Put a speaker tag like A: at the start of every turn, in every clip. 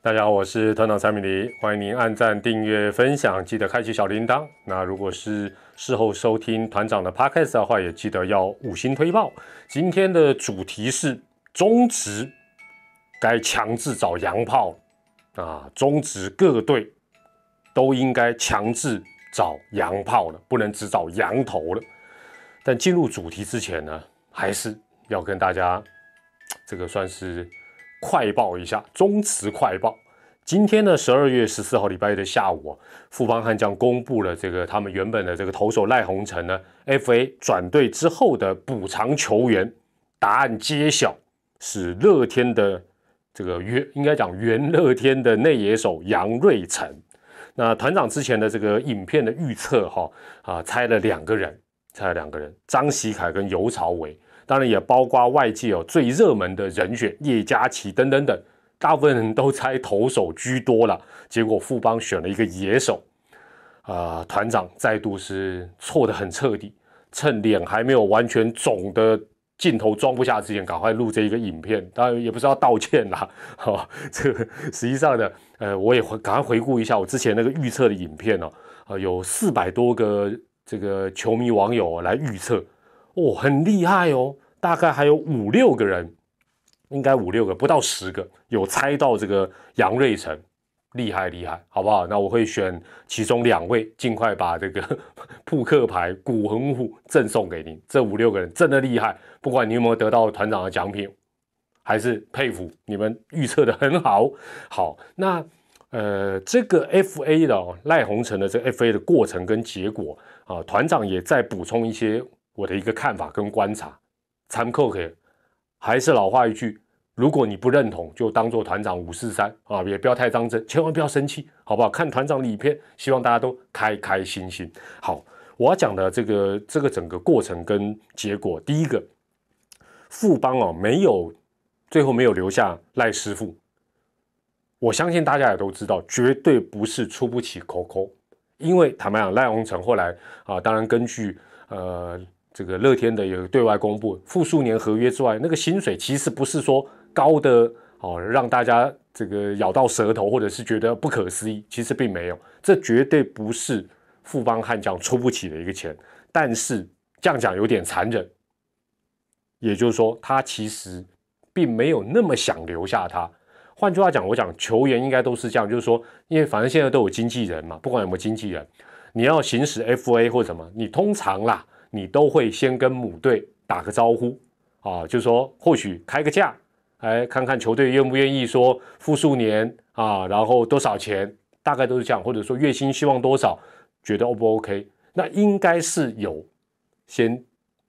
A: 大家好，我是团长蔡明黎，欢迎您按赞、订阅、分享，记得开启小铃铛。那如果是事后收听团长的 podcast 的话，也记得要五星推报。今天的主题是中职该强制找洋炮啊，中职各队都应该强制找洋炮了，不能只找洋头了。但进入主题之前呢，还是要跟大家这个算是。快报一下，中职快报。今天呢，十二月十四号礼拜一的下午啊，富邦悍将公布了这个他们原本的这个投手赖鸿成呢，FA 转队之后的补偿球员，答案揭晓，是乐天的这个原应该讲原乐天的内野手杨瑞成。那团长之前的这个影片的预测哈啊，猜了两个人，猜了两个人，张喜凯跟尤朝伟。当然也包括外界哦最热门的人选叶嘉琪等等等，大部分人都猜投手居多了。结果富邦选了一个野手，啊，团长再度是错得很彻底，趁脸还没有完全肿的镜头装不下之前，赶快录这一个影片。当然也不是要道歉啦，哈，这个实际上呢，呃，我也回赶快回顾一下我之前那个预测的影片哦，啊，有四百多个这个球迷网友来预测。哦，很厉害哦，大概还有五六个人，应该五六个，不到十个有猜到这个杨瑞成，厉害厉害，好不好？那我会选其中两位，尽快把这个 扑克牌古恒虎赠送给您。这五六个人真的厉害，不管你有没有得到团长的奖品，还是佩服你们预测的很好。好，那呃，这个 F A 的赖宏成的这 F A 的过程跟结果啊，团长也在补充一些。我的一个看法跟观察，参考可以，还是老话一句，如果你不认同，就当做团长五四三啊，也不要太当真，千万不要生气，好不好？看团长的影片，希望大家都开开心心。好，我要讲的这个这个整个过程跟结果，第一个，富邦哦，没有最后没有留下赖师傅，我相信大家也都知道，绝对不是出不起口口，因为坦白讲，赖鸿成后来啊，当然根据呃。这个乐天的有对外公布复数年合约之外，那个薪水其实不是说高的哦，让大家这个咬到舌头，或者是觉得不可思议，其实并没有，这绝对不是富邦悍将出不起的一个钱。但是这样讲有点残忍，也就是说他其实并没有那么想留下他。换句话讲，我讲球员应该都是这样，就是说，因为反正现在都有经纪人嘛，不管有没有经纪人，你要行使 FA 或者什么，你通常啦。你都会先跟母队打个招呼啊，就说或许开个价，哎，看看球队愿不愿意说复数年啊，然后多少钱，大概都是这样，或者说月薪希望多少，觉得 O 不 OK？那应该是有先，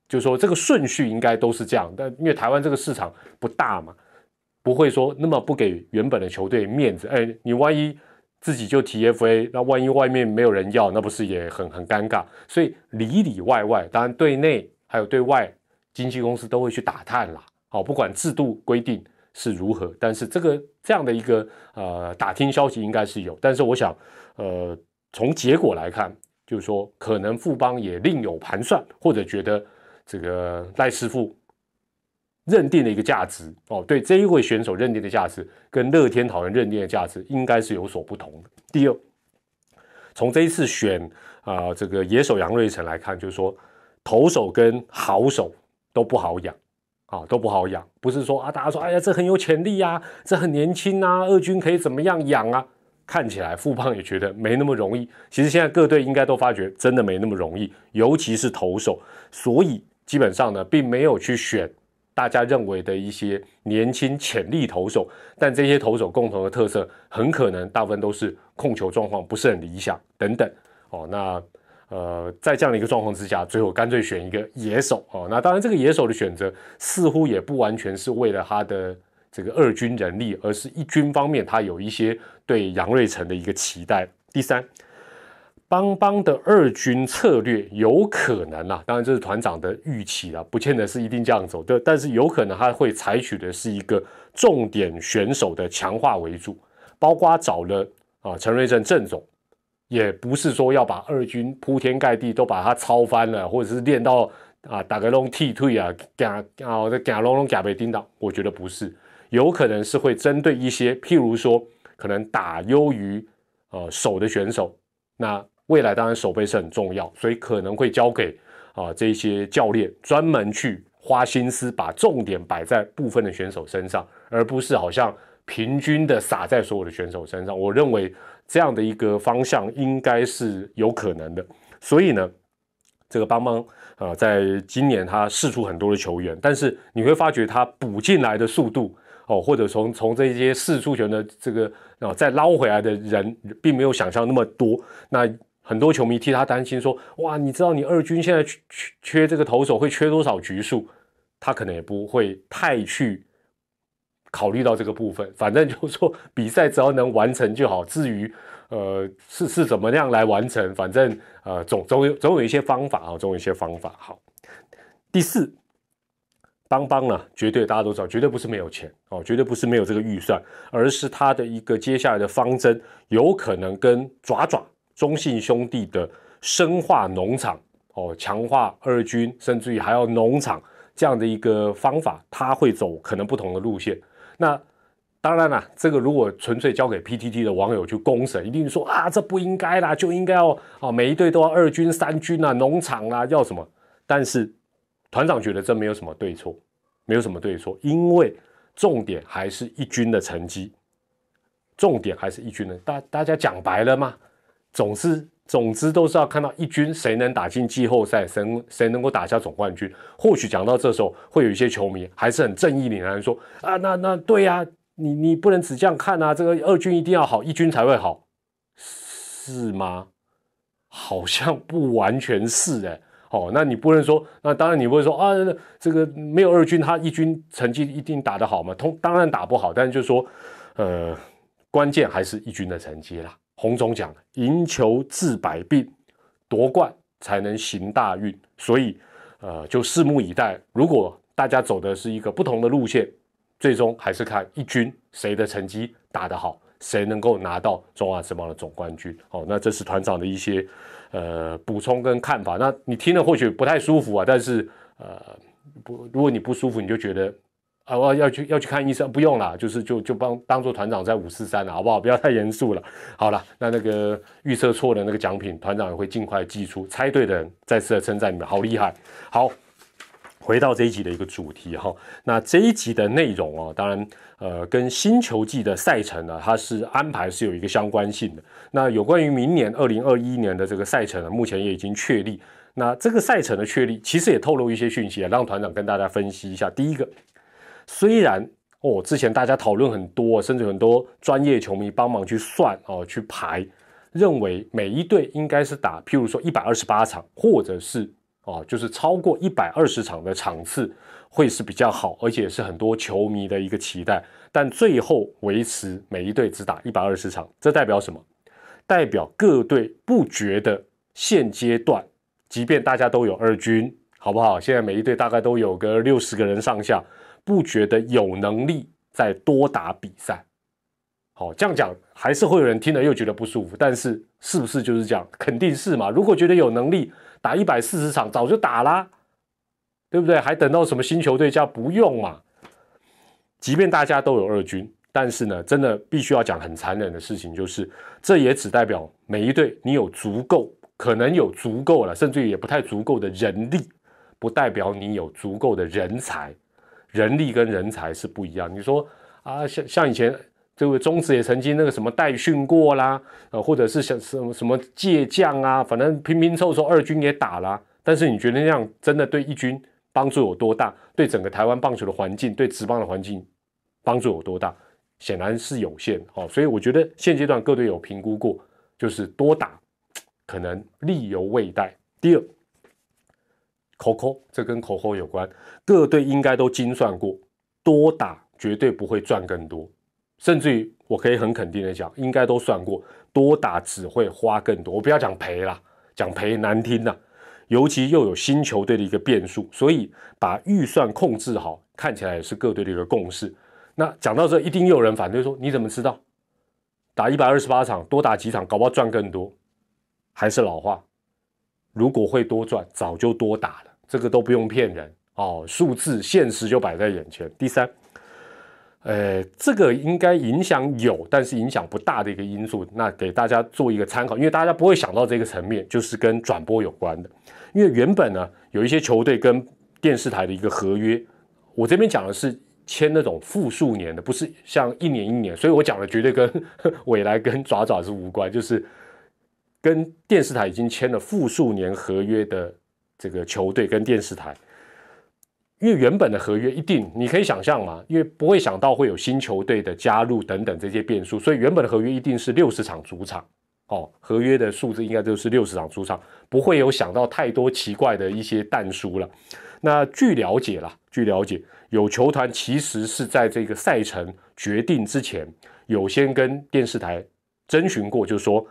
A: 就说这个顺序应该都是这样，但因为台湾这个市场不大嘛，不会说那么不给原本的球队面子，哎，你万一。自己就 TFA，那万一外面没有人要，那不是也很很尴尬？所以里里外外，当然对内还有对外，经纪公司都会去打探啦。好，不管制度规定是如何，但是这个这样的一个呃打听消息应该是有。但是我想，呃，从结果来看，就是说可能富邦也另有盘算，或者觉得这个赖师傅。认定的一个价值哦，对这一位选手认定的价值跟乐天桃园认定的价值应该是有所不同的。第二，从这一次选啊这个野手杨瑞成来看，就是说投手跟好手都不好养啊，都不好养。不是说啊大家说哎呀这很有潜力呀，这很年轻啊，二军可以怎么样养啊？看起来富邦也觉得没那么容易。其实现在各队应该都发觉真的没那么容易，尤其是投手，所以基本上呢并没有去选。大家认为的一些年轻潜力投手，但这些投手共同的特色，很可能大部分都是控球状况不是很理想等等。哦，那呃，在这样的一个状况之下，最后干脆选一个野手。哦，那当然这个野手的选择似乎也不完全是为了他的这个二军人力，而是一军方面他有一些对杨瑞成的一个期待。第三。邦邦的二军策略有可能啊，当然这是团长的预期啊，不见得是一定这样走的，但是有可能他会采取的是一个重点选手的强化为主，包括找了啊陈瑞正郑总，也不是说要把二军铺天盖地都把他操翻了，或者是练到啊打个龙踢退啊，假啊这假龙龙假被叮当，我觉得不是，有可能是会针对一些譬如说可能打优于呃手的选手。那未来当然守备是很重要，所以可能会交给啊这些教练专门去花心思，把重点摆在部分的选手身上，而不是好像平均的撒在所有的选手身上。我认为这样的一个方向应该是有可能的。所以呢，这个邦邦啊，在今年他试出很多的球员，但是你会发觉他补进来的速度哦，或者从从这些试出权的这个啊再捞回来的人，并没有想象那么多。那很多球迷替他担心说：“哇，你知道你二军现在缺缺这个投手会缺多少局数？他可能也不会太去考虑到这个部分。反正就是说，比赛只要能完成就好。至于呃是是怎么样来完成，反正呃总总有总有一些方法啊，总有一些方法。好，第四，邦邦呢，绝对大家都知道，绝对不是没有钱哦，绝对不是没有这个预算，而是他的一个接下来的方针有可能跟爪爪。”中信兄弟的深化农场哦，强化二军，甚至于还要农场这样的一个方法，他会走可能不同的路线。那当然了，这个如果纯粹交给 PTT 的网友去公审，一定说啊，这不应该啦，就应该要啊，每一队都要二军、三军啊，农场啊，要什么？但是团长觉得这没有什么对错，没有什么对错，因为重点还是一军的成绩，重点还是一军的。大大家讲白了吗。总之，总之都是要看到一军谁能打进季后赛，谁谁能够打下总冠军。或许讲到这时候，会有一些球迷还是很正义凛然说：“啊，那那对呀，你你不能只这样看啊，这个二军一定要好，一军才会好，是吗？好像不完全是哎。哦，那你不能说，那当然你不会说啊，这个没有二军，他一军成绩一定打得好吗？通当然打不好，但是就说，呃，关键还是一军的成绩啦。”洪总讲赢球治百病，夺冠才能行大运。所以，呃，就拭目以待。如果大家走的是一个不同的路线，最终还是看一军谁的成绩打得好，谁能够拿到中华职棒的总冠军。好，那这是团长的一些呃补充跟看法。那你听了或许不太舒服啊，但是呃不，如果你不舒服，你就觉得。啊，我要去要去看医生，不用了，就是就就帮当做团长在五四三了，好不好？不要太严肃了。好了，那那个预测错的那个奖品，团长也会尽快寄出。猜对的人，再次的称赞你们，好厉害。好，回到这一集的一个主题哈，那这一集的内容啊，当然呃，跟新球季的赛程呢，它是安排是有一个相关性的。那有关于明年二零二一年的这个赛程呢，目前也已经确立。那这个赛程的确立，其实也透露一些讯息啊，让团长跟大家分析一下。第一个。虽然哦，之前大家讨论很多，甚至很多专业球迷帮忙去算哦，去排，认为每一队应该是打，譬如说一百二十八场，或者是哦，就是超过一百二十场的场次会是比较好，而且是很多球迷的一个期待。但最后维持每一队只打一百二十场，这代表什么？代表各队不觉得现阶段，即便大家都有二军，好不好？现在每一队大概都有个六十个人上下。不觉得有能力再多打比赛，好这样讲还是会有人听了又觉得不舒服。但是是不是就是这样？肯定是嘛。如果觉得有能力打一百四十场，早就打啦，对不对？还等到什么新球队叫不用嘛？即便大家都有二军，但是呢，真的必须要讲很残忍的事情，就是这也只代表每一队你有足够，可能有足够了，甚至于也不太足够的人力，不代表你有足够的人才。人力跟人才是不一样。你说啊，像像以前这位中职也曾经那个什么代训过啦，呃，或者是像什么什么借将啊，反正拼拼凑凑二军也打了。但是你觉得那样真的对一军帮助有多大？对整个台湾棒球的环境，对职棒的环境帮助有多大？显然是有限。哦，所以我觉得现阶段各队有评估过，就是多打可能力犹未逮。第二。Coco，，这跟 Coco 有关。各队应该都精算过，多打绝对不会赚更多，甚至于我可以很肯定的讲，应该都算过，多打只会花更多。我不要讲赔啦，讲赔难听呐。尤其又有新球队的一个变数，所以把预算控制好，看起来也是各队的一个共识。那讲到这，一定又有人反对说，你怎么知道？打一百二十八场，多打几场，搞不好赚更多。还是老话，如果会多赚，早就多打了。这个都不用骗人哦，数字现实就摆在眼前。第三，呃，这个应该影响有，但是影响不大的一个因素，那给大家做一个参考，因为大家不会想到这个层面，就是跟转播有关的。因为原本呢，有一些球队跟电视台的一个合约，我这边讲的是签那种复数年的，不是像一年一年，所以我讲的绝对跟 未来跟爪爪是无关，就是跟电视台已经签了复数年合约的这个球队跟电视台。因为原本的合约一定，你可以想象嘛，因为不会想到会有新球队的加入等等这些变数，所以原本的合约一定是六十场主场，哦，合约的数字应该就是六十场主场，不会有想到太多奇怪的一些弹书了。那据了解啦，据了解，有球团其实是在这个赛程决定之前，有先跟电视台征询过，就是说，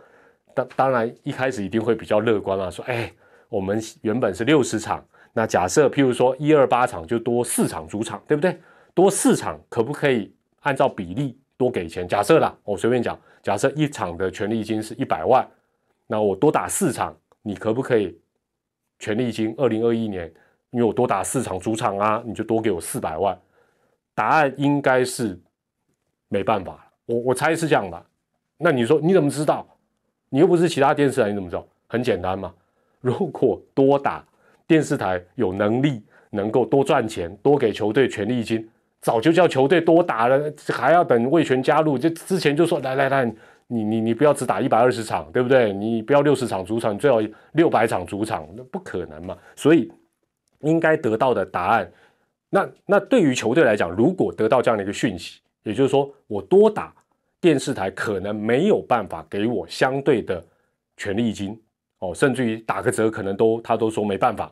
A: 当当然一开始一定会比较乐观啊，说，哎，我们原本是六十场。那假设，譬如说一二八场就多四场主场，对不对？多四场可不可以按照比例多给钱？假设啦，我随便讲，假设一场的权利金是一百万，那我多打四场，你可不可以权利金？二零二一年，因为我多打四场主场啊，你就多给我四百万。答案应该是没办法，我我猜是这样吧。那你说你怎么知道？你又不是其他电视台，你怎么知道？很简单嘛，如果多打。电视台有能力能够多赚钱，多给球队权利金，早就叫球队多打了，还要等魏权加入，就之前就说来来来，你你你不要只打一百二十场，对不对？你不要六十场主场，最好六百场主场，那不可能嘛。所以应该得到的答案，那那对于球队来讲，如果得到这样的一个讯息，也就是说我多打，电视台可能没有办法给我相对的权利金哦，甚至于打个折，可能都他都说没办法。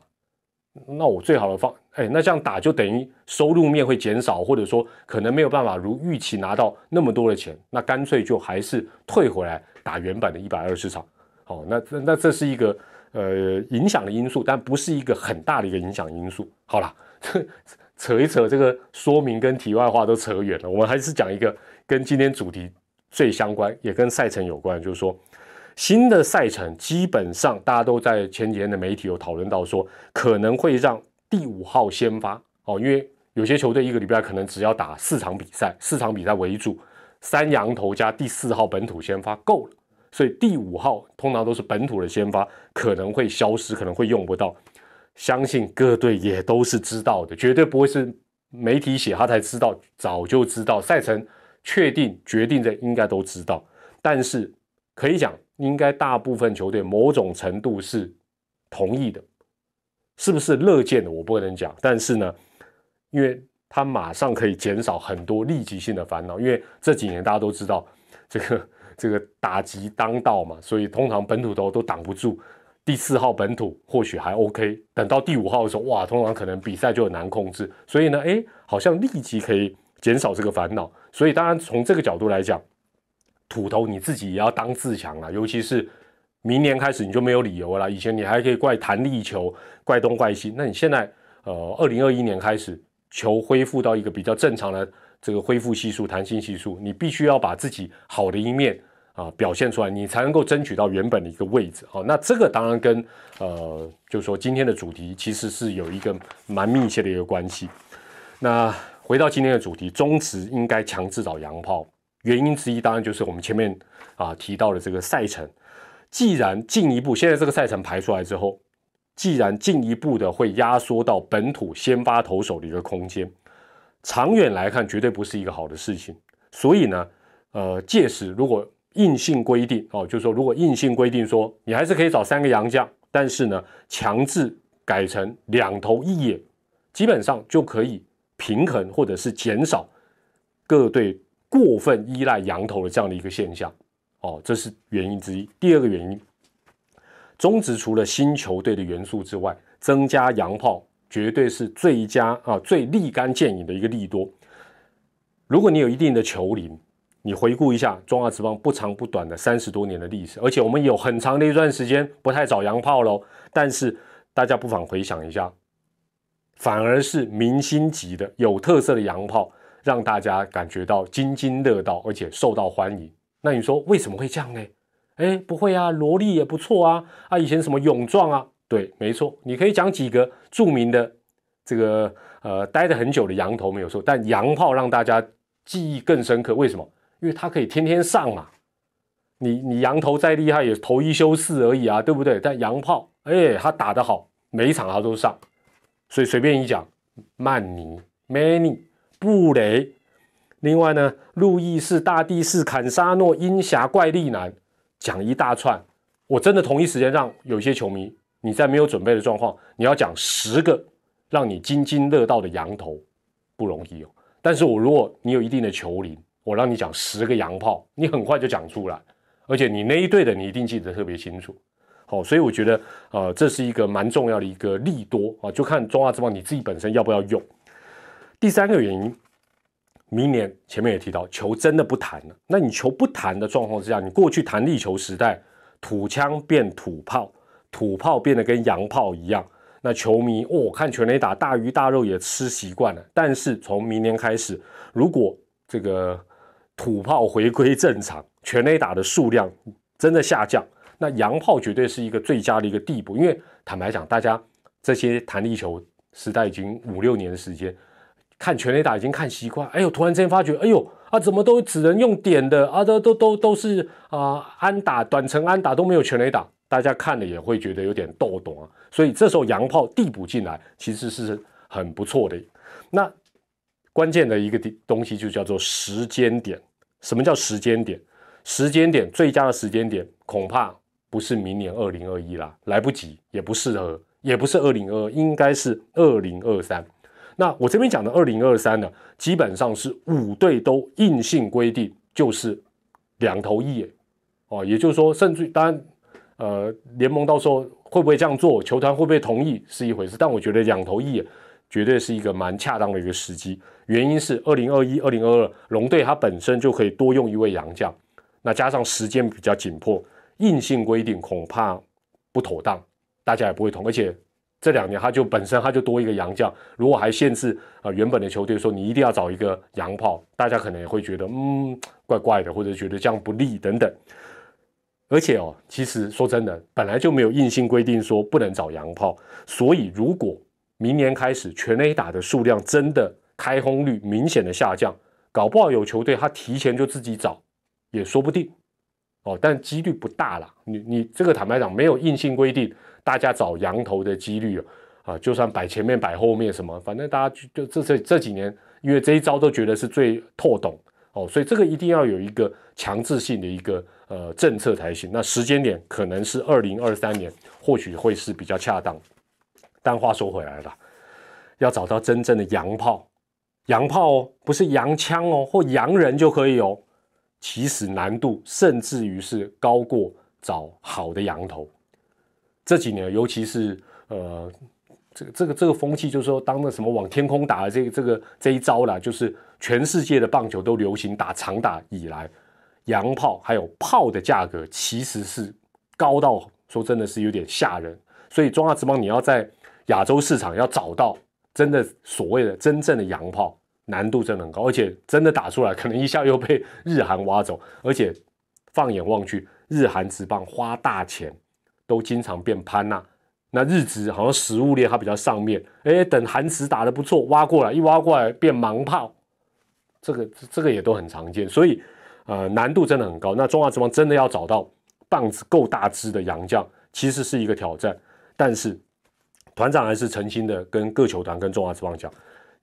A: 那我最好的方，哎，那这样打就等于收入面会减少，或者说可能没有办法如预期拿到那么多的钱，那干脆就还是退回来打原版的一百二十场。好，那那这是一个呃影响的因素，但不是一个很大的一个影响因素。好了，扯一扯这个说明跟题外话都扯远了，我们还是讲一个跟今天主题最相关，也跟赛程有关，就是说。新的赛程基本上，大家都在前几天的媒体有讨论到说，可能会让第五号先发哦，因为有些球队一个礼拜可能只要打四场比赛，四场比赛为主，三羊头加第四号本土先发够了，所以第五号通常都是本土的先发，可能会消失，可能会用不到。相信各队也都是知道的，绝对不会是媒体写他才知道，早就知道赛程确定决定的应该都知道，但是可以讲。应该大部分球队某种程度是同意的，是不是乐见的？我不能讲。但是呢，因为他马上可以减少很多立即性的烦恼，因为这几年大家都知道这个这个打击当道嘛，所以通常本土都都挡不住。第四号本土或许还 OK，等到第五号的时候，哇，通常可能比赛就很难控制。所以呢，哎，好像立即可以减少这个烦恼。所以当然从这个角度来讲。土头你自己也要当自强了，尤其是明年开始你就没有理由了。以前你还可以怪弹力球、怪东怪西，那你现在呃，二零二一年开始球恢复到一个比较正常的这个恢复系数、弹性系数，你必须要把自己好的一面啊表现出来，你才能够争取到原本的一个位置。好，那这个当然跟呃，就是说今天的主题其实是有一个蛮密切的一个关系。那回到今天的主题，中职应该强制找洋炮。原因之一当然就是我们前面啊提到的这个赛程，既然进一步现在这个赛程排出来之后，既然进一步的会压缩到本土先发投手的一个空间，长远来看绝对不是一个好的事情。所以呢，呃，届时如果硬性规定哦，就是说如果硬性规定说你还是可以找三个洋将，但是呢，强制改成两头一野，基本上就可以平衡或者是减少各队。过分依赖羊头的这样的一个现象，哦，这是原因之一。第二个原因，中职除了新球队的元素之外，增加洋炮绝对是最佳啊，最立竿见影的一个利多。如果你有一定的球龄，你回顾一下中华职棒不长不短的三十多年的历史，而且我们有很长的一段时间不太找洋炮喽。但是大家不妨回想一下，反而是明星级的有特色的洋炮。让大家感觉到津津乐道，而且受到欢迎。那你说为什么会这样呢？哎，不会啊，萝莉也不错啊。啊，以前什么勇壮啊？对，没错，你可以讲几个著名的这个呃待的很久的羊头没有错，但洋炮让大家记忆更深刻。为什么？因为他可以天天上嘛。你你羊头再厉害，也投一休四而已啊，对不对？但洋炮，哎，他打得好，每一场他都上。所以随便一讲，曼尼、Many、布雷，另外呢，路易士、大帝士、坎沙诺、鹰侠、怪力男，讲一大串。我真的同一时间让有些球迷，你在没有准备的状况，你要讲十个让你津津乐道的羊头，不容易哦。但是我如果你有一定的球龄，我让你讲十个洋炮，你很快就讲出来，而且你那一队的你一定记得特别清楚。好，所以我觉得，呃，这是一个蛮重要的一个利多啊，就看中华之邦你自己本身要不要用。第三个原因，明年前面也提到，球真的不弹了。那你球不弹的状况之下，你过去弹力球时代，土枪变土炮，土炮变得跟洋炮一样，那球迷哦看全垒打大鱼大肉也吃习惯了。但是从明年开始，如果这个土炮回归正常，全垒打的数量真的下降。那洋炮绝对是一个最佳的一个地步，因为坦白讲，大家这些弹力球时代已经五六年的时间，看全垒打已经看习惯。哎呦，突然之间发觉，哎呦啊，怎么都只能用点的啊？都都都都是啊，安打短程安打都没有全垒打，大家看了也会觉得有点逗懂啊。所以这时候洋炮递补进来，其实是很不错的。那关键的一个东西就叫做时间点。什么叫时间点？时间点最佳的时间点，恐怕。不是明年二零二一啦，来不及，也不适合，也不是二零二，应该是二零二三。那我这边讲的二零二三呢，基本上是五队都硬性规定，就是两头一眼哦，也就是说，甚至当然，呃，联盟到时候会不会这样做，球团会不会同意是一回事，但我觉得两头一眼绝对是一个蛮恰当的一个时机。原因是二零二一、二零二二龙队它本身就可以多用一位洋将，那加上时间比较紧迫。硬性规定恐怕不妥当，大家也不会同。而且这两年他就本身他就多一个洋将，如果还限制啊原本的球队说你一定要找一个洋炮，大家可能也会觉得嗯怪怪的，或者觉得这样不利等等。而且哦，其实说真的，本来就没有硬性规定说不能找洋炮，所以如果明年开始全 A 打的数量真的开轰率明显的下降，搞不好有球队他提前就自己找也说不定。哦，但几率不大了。你你这个坦白讲，没有硬性规定，大家找羊头的几率啊，就算摆前面摆后面什么，反正大家就就这这这几年，因为这一招都觉得是最透懂哦，所以这个一定要有一个强制性的一个呃政策才行。那时间点可能是二零二三年，或许会是比较恰当。但话说回来了，要找到真正的洋炮，洋炮哦，不是洋枪哦，或洋人就可以哦。其实难度甚至于是高过找好的羊头。这几年，尤其是呃，这个这个这个风气，就是说，当那什么往天空打的这个这个这一招啦，就是全世界的棒球都流行打长打以来，洋炮还有炮的价格其实是高到说真的是有点吓人。所以中华之邦你要在亚洲市场要找到真的所谓的真正的洋炮。难度真的很高，而且真的打出来，可能一下又被日韩挖走。而且放眼望去，日韩职棒花大钱都经常变潘娜，那日职好像食物链它比较上面，哎，等韩职打得不错，挖过来一挖过来变盲炮，这个这个也都很常见。所以呃，难度真的很高。那中华职棒真的要找到棒子够大只的洋将，其实是一个挑战。但是团长还是诚心的跟各球团跟中华职棒讲。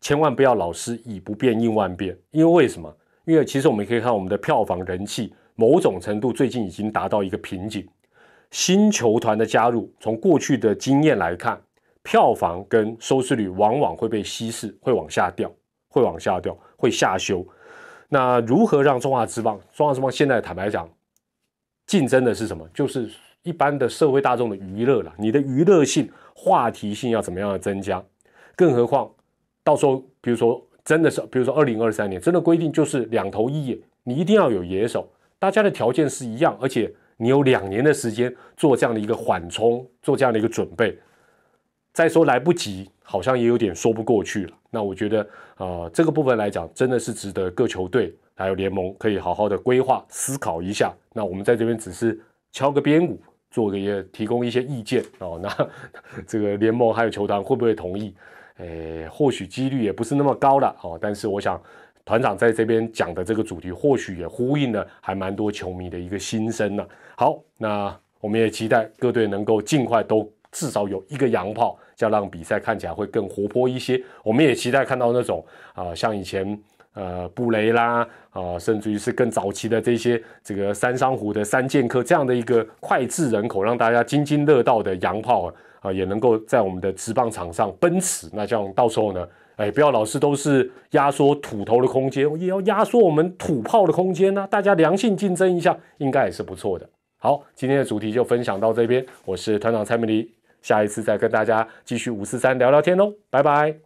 A: 千万不要老是以不变应万变，因为为什么？因为其实我们可以看我们的票房人气，某种程度最近已经达到一个瓶颈。新球团的加入，从过去的经验来看，票房跟收视率往往会被稀释，会往下掉，会往下掉，会下修。那如何让中华之棒？中华之棒现在坦白讲，竞争的是什么？就是一般的社会大众的娱乐了。你的娱乐性、话题性要怎么样的增加？更何况。到时候，比如说，真的是，比如说，二零二三年真的规定就是两头一野，你一定要有野手，大家的条件是一样，而且你有两年的时间做这样的一个缓冲，做这样的一个准备。再说来不及，好像也有点说不过去了。那我觉得，呃，这个部分来讲，真的是值得各球队还有联盟可以好好的规划思考一下。那我们在这边只是敲个边鼓，做个也提供一些意见哦。那这个联盟还有球团会不会同意？诶，或许几率也不是那么高了哦，但是我想团长在这边讲的这个主题，或许也呼应了还蛮多球迷的一个心声呢。好，那我们也期待各队能够尽快都至少有一个洋炮，这样让比赛看起来会更活泼一些。我们也期待看到那种啊，像以前呃布雷啦啊，甚至于是更早期的这些这个三商湖的三剑客这样的一个脍炙人口，让大家津津乐道的洋炮啊，也能够在我们的直棒场上奔驰。那这样到时候呢？哎，不要老是都是压缩土头的空间，也要压缩我们土炮的空间呢。大家良性竞争一下，应该也是不错的。好，今天的主题就分享到这边，我是团长蔡明黎，下一次再跟大家继续五四三聊聊天喽，拜拜。